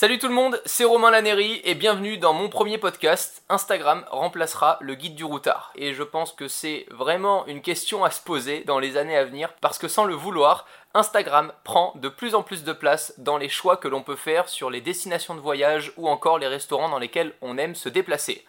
Salut tout le monde, c'est Romain Laneri et bienvenue dans mon premier podcast. Instagram remplacera le guide du routard. Et je pense que c'est vraiment une question à se poser dans les années à venir parce que sans le vouloir, Instagram prend de plus en plus de place dans les choix que l'on peut faire sur les destinations de voyage ou encore les restaurants dans lesquels on aime se déplacer.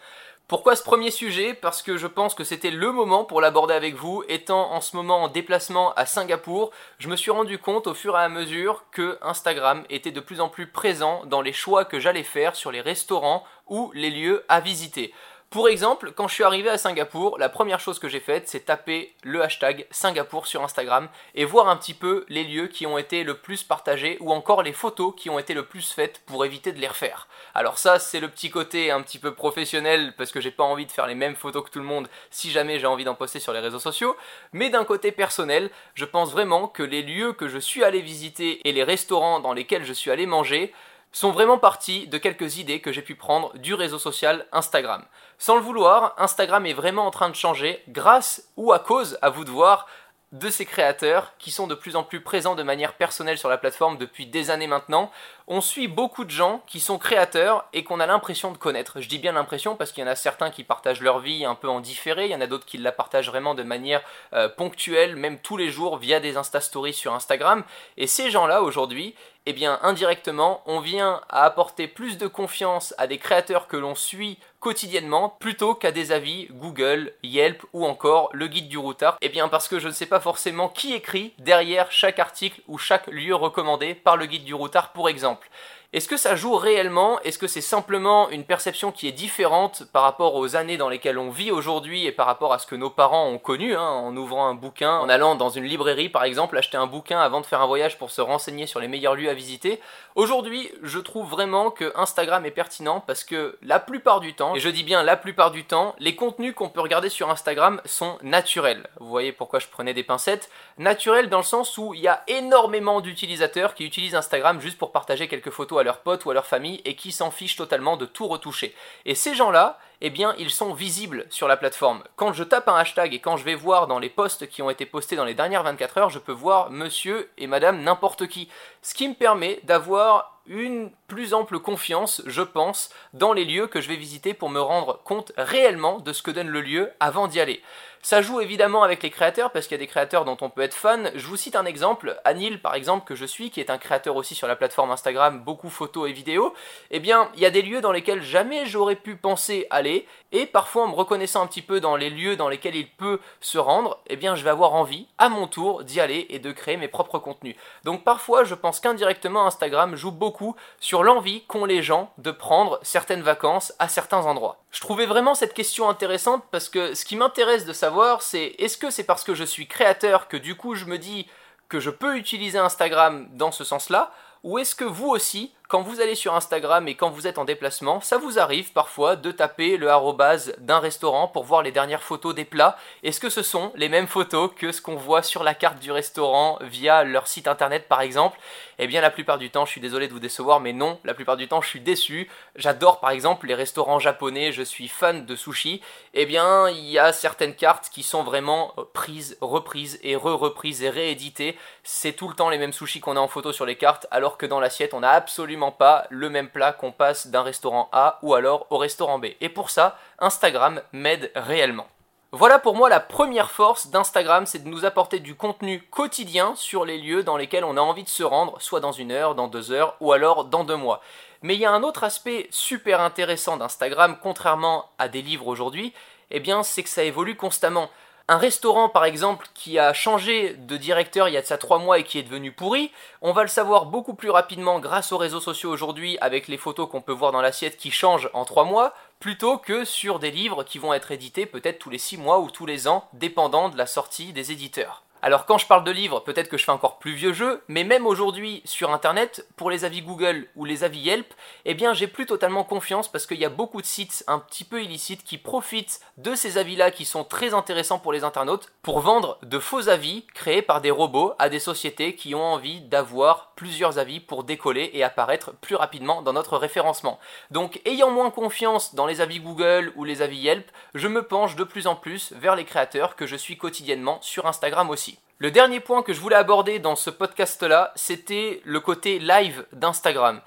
Pourquoi ce premier sujet? Parce que je pense que c'était le moment pour l'aborder avec vous. Étant en ce moment en déplacement à Singapour, je me suis rendu compte au fur et à mesure que Instagram était de plus en plus présent dans les choix que j'allais faire sur les restaurants ou les lieux à visiter. Pour exemple, quand je suis arrivé à Singapour, la première chose que j'ai faite, c'est taper le hashtag Singapour sur Instagram et voir un petit peu les lieux qui ont été le plus partagés ou encore les photos qui ont été le plus faites pour éviter de les refaire. Alors ça, c'est le petit côté un petit peu professionnel parce que j'ai pas envie de faire les mêmes photos que tout le monde si jamais j'ai envie d'en poster sur les réseaux sociaux. Mais d'un côté personnel, je pense vraiment que les lieux que je suis allé visiter et les restaurants dans lesquels je suis allé manger sont vraiment partis de quelques idées que j'ai pu prendre du réseau social Instagram. Sans le vouloir, Instagram est vraiment en train de changer grâce ou à cause, à vous de voir, de ces créateurs qui sont de plus en plus présents de manière personnelle sur la plateforme depuis des années maintenant. On suit beaucoup de gens qui sont créateurs et qu'on a l'impression de connaître. Je dis bien l'impression parce qu'il y en a certains qui partagent leur vie un peu en différé, il y en a d'autres qui la partagent vraiment de manière euh, ponctuelle, même tous les jours via des Insta Stories sur Instagram. Et ces gens-là aujourd'hui, eh bien indirectement, on vient à apporter plus de confiance à des créateurs que l'on suit quotidiennement plutôt qu'à des avis Google, Yelp ou encore le guide du routard. Eh bien parce que je ne sais pas forcément qui écrit derrière chaque article ou chaque lieu recommandé par le guide du routard pour exemple. Est-ce que ça joue réellement? Est-ce que c'est simplement une perception qui est différente par rapport aux années dans lesquelles on vit aujourd'hui et par rapport à ce que nos parents ont connu hein, en ouvrant un bouquin, en allant dans une librairie par exemple, acheter un bouquin avant de faire un voyage pour se renseigner sur les meilleurs lieux à visiter? Aujourd'hui, je trouve vraiment que Instagram est pertinent parce que la plupart du temps, et je dis bien la plupart du temps, les contenus qu'on peut regarder sur Instagram sont naturels. Vous voyez pourquoi je prenais des pincettes. Naturels dans le sens où il y a énormément d'utilisateurs qui utilisent Instagram juste pour partager quelques photos à leurs potes ou à leur famille et qui s'en fichent totalement de tout retoucher. Et ces gens-là, eh bien, ils sont visibles sur la plateforme. Quand je tape un hashtag et quand je vais voir dans les posts qui ont été postés dans les dernières 24 heures, je peux voir monsieur et madame n'importe qui. Ce qui me permet d'avoir une plus ample confiance, je pense, dans les lieux que je vais visiter pour me rendre compte réellement de ce que donne le lieu avant d'y aller. Ça joue évidemment avec les créateurs parce qu'il y a des créateurs dont on peut être fan. Je vous cite un exemple, Anil par exemple que je suis, qui est un créateur aussi sur la plateforme Instagram, beaucoup photos et vidéos. Eh bien, il y a des lieux dans lesquels jamais j'aurais pu penser aller et parfois en me reconnaissant un petit peu dans les lieux dans lesquels il peut se rendre, eh bien je vais avoir envie à mon tour d'y aller et de créer mes propres contenus. Donc parfois, je pense qu'indirectement Instagram joue beaucoup sur l'envie qu'ont les gens de prendre certaines vacances à certains endroits. Je trouvais vraiment cette question intéressante parce que ce qui m'intéresse de savoir, c'est est-ce que c'est parce que je suis créateur que du coup je me dis que je peux utiliser Instagram dans ce sens-là, ou est-ce que vous aussi, quand vous allez sur Instagram et quand vous êtes en déplacement, ça vous arrive parfois de taper le arrobase d'un restaurant pour voir les dernières photos des plats Est-ce que ce sont les mêmes photos que ce qu'on voit sur la carte du restaurant via leur site internet par exemple? Eh bien la plupart du temps, je suis désolé de vous décevoir, mais non, la plupart du temps je suis déçu. J'adore par exemple les restaurants japonais, je suis fan de sushi. Eh bien il y a certaines cartes qui sont vraiment prises, reprises et re-reprises et rééditées. C'est tout le temps les mêmes sushis qu'on a en photo sur les cartes, alors que dans l'assiette on a absolument pas le même plat qu'on passe d'un restaurant A ou alors au restaurant B. Et pour ça, Instagram m'aide réellement. Voilà pour moi la première force d'Instagram, c'est de nous apporter du contenu quotidien sur les lieux dans lesquels on a envie de se rendre, soit dans une heure, dans deux heures ou alors dans deux mois. Mais il y a un autre aspect super intéressant d'Instagram, contrairement à des livres aujourd'hui, eh bien c'est que ça évolue constamment. Un restaurant par exemple qui a changé de directeur il y a de ça trois mois et qui est devenu pourri, on va le savoir beaucoup plus rapidement grâce aux réseaux sociaux aujourd'hui avec les photos qu'on peut voir dans l'assiette qui changent en trois mois, plutôt que sur des livres qui vont être édités peut-être tous les six mois ou tous les ans, dépendant de la sortie des éditeurs. Alors quand je parle de livres, peut-être que je fais encore plus vieux jeu, mais même aujourd'hui sur internet, pour les avis Google ou les avis Yelp, eh bien j'ai plus totalement confiance parce qu'il y a beaucoup de sites un petit peu illicites qui profitent de ces avis-là qui sont très intéressants pour les internautes pour vendre de faux avis créés par des robots à des sociétés qui ont envie d'avoir plusieurs avis pour décoller et apparaître plus rapidement dans notre référencement. Donc ayant moins confiance dans les avis Google ou les avis Yelp, je me penche de plus en plus vers les créateurs que je suis quotidiennement sur Instagram aussi. Le dernier point que je voulais aborder dans ce podcast-là, c'était le côté live d'Instagram.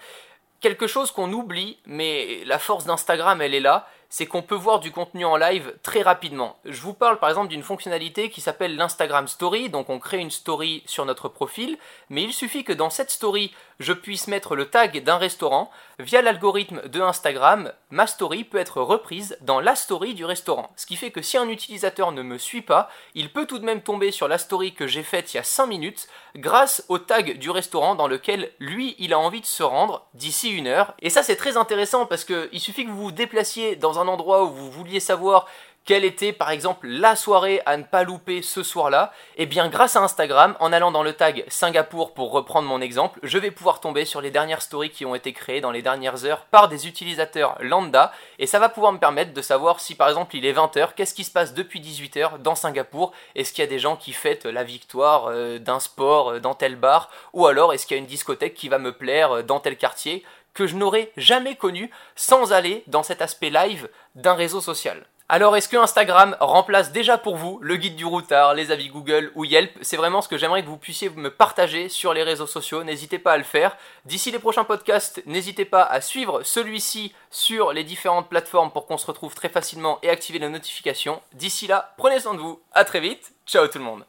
Quelque chose qu'on oublie, mais la force d'Instagram, elle est là, c'est qu'on peut voir du contenu en live très rapidement. Je vous parle par exemple d'une fonctionnalité qui s'appelle l'Instagram Story, donc on crée une story sur notre profil, mais il suffit que dans cette story, je puisse mettre le tag d'un restaurant. Via l'algorithme de Instagram, ma story peut être reprise dans la story du restaurant. Ce qui fait que si un utilisateur ne me suit pas, il peut tout de même tomber sur la story que j'ai faite il y a 5 minutes grâce au tag du restaurant dans lequel lui, il a envie de se rendre d'ici une heure. Et ça c'est très intéressant parce qu'il suffit que vous vous déplaciez dans un endroit où vous vouliez savoir quelle était par exemple la soirée à ne pas louper ce soir-là, eh bien grâce à Instagram, en allant dans le tag Singapour pour reprendre mon exemple, je vais pouvoir tomber sur les dernières stories qui ont été créées dans les dernières heures par des utilisateurs lambda, et ça va pouvoir me permettre de savoir si par exemple il est 20h, qu'est-ce qui se passe depuis 18h dans Singapour, est-ce qu'il y a des gens qui fêtent la victoire euh, d'un sport euh, dans tel bar, ou alors est-ce qu'il y a une discothèque qui va me plaire euh, dans tel quartier, que je n'aurais jamais connu sans aller dans cet aspect live d'un réseau social? Alors est-ce que Instagram remplace déjà pour vous le guide du routard, les avis Google ou Yelp? C'est vraiment ce que j'aimerais que vous puissiez me partager sur les réseaux sociaux, n'hésitez pas à le faire. D'ici les prochains podcasts, n'hésitez pas à suivre celui-ci sur les différentes plateformes pour qu'on se retrouve très facilement et activer les notifications. D'ici là, prenez soin de vous, à très vite, ciao tout le monde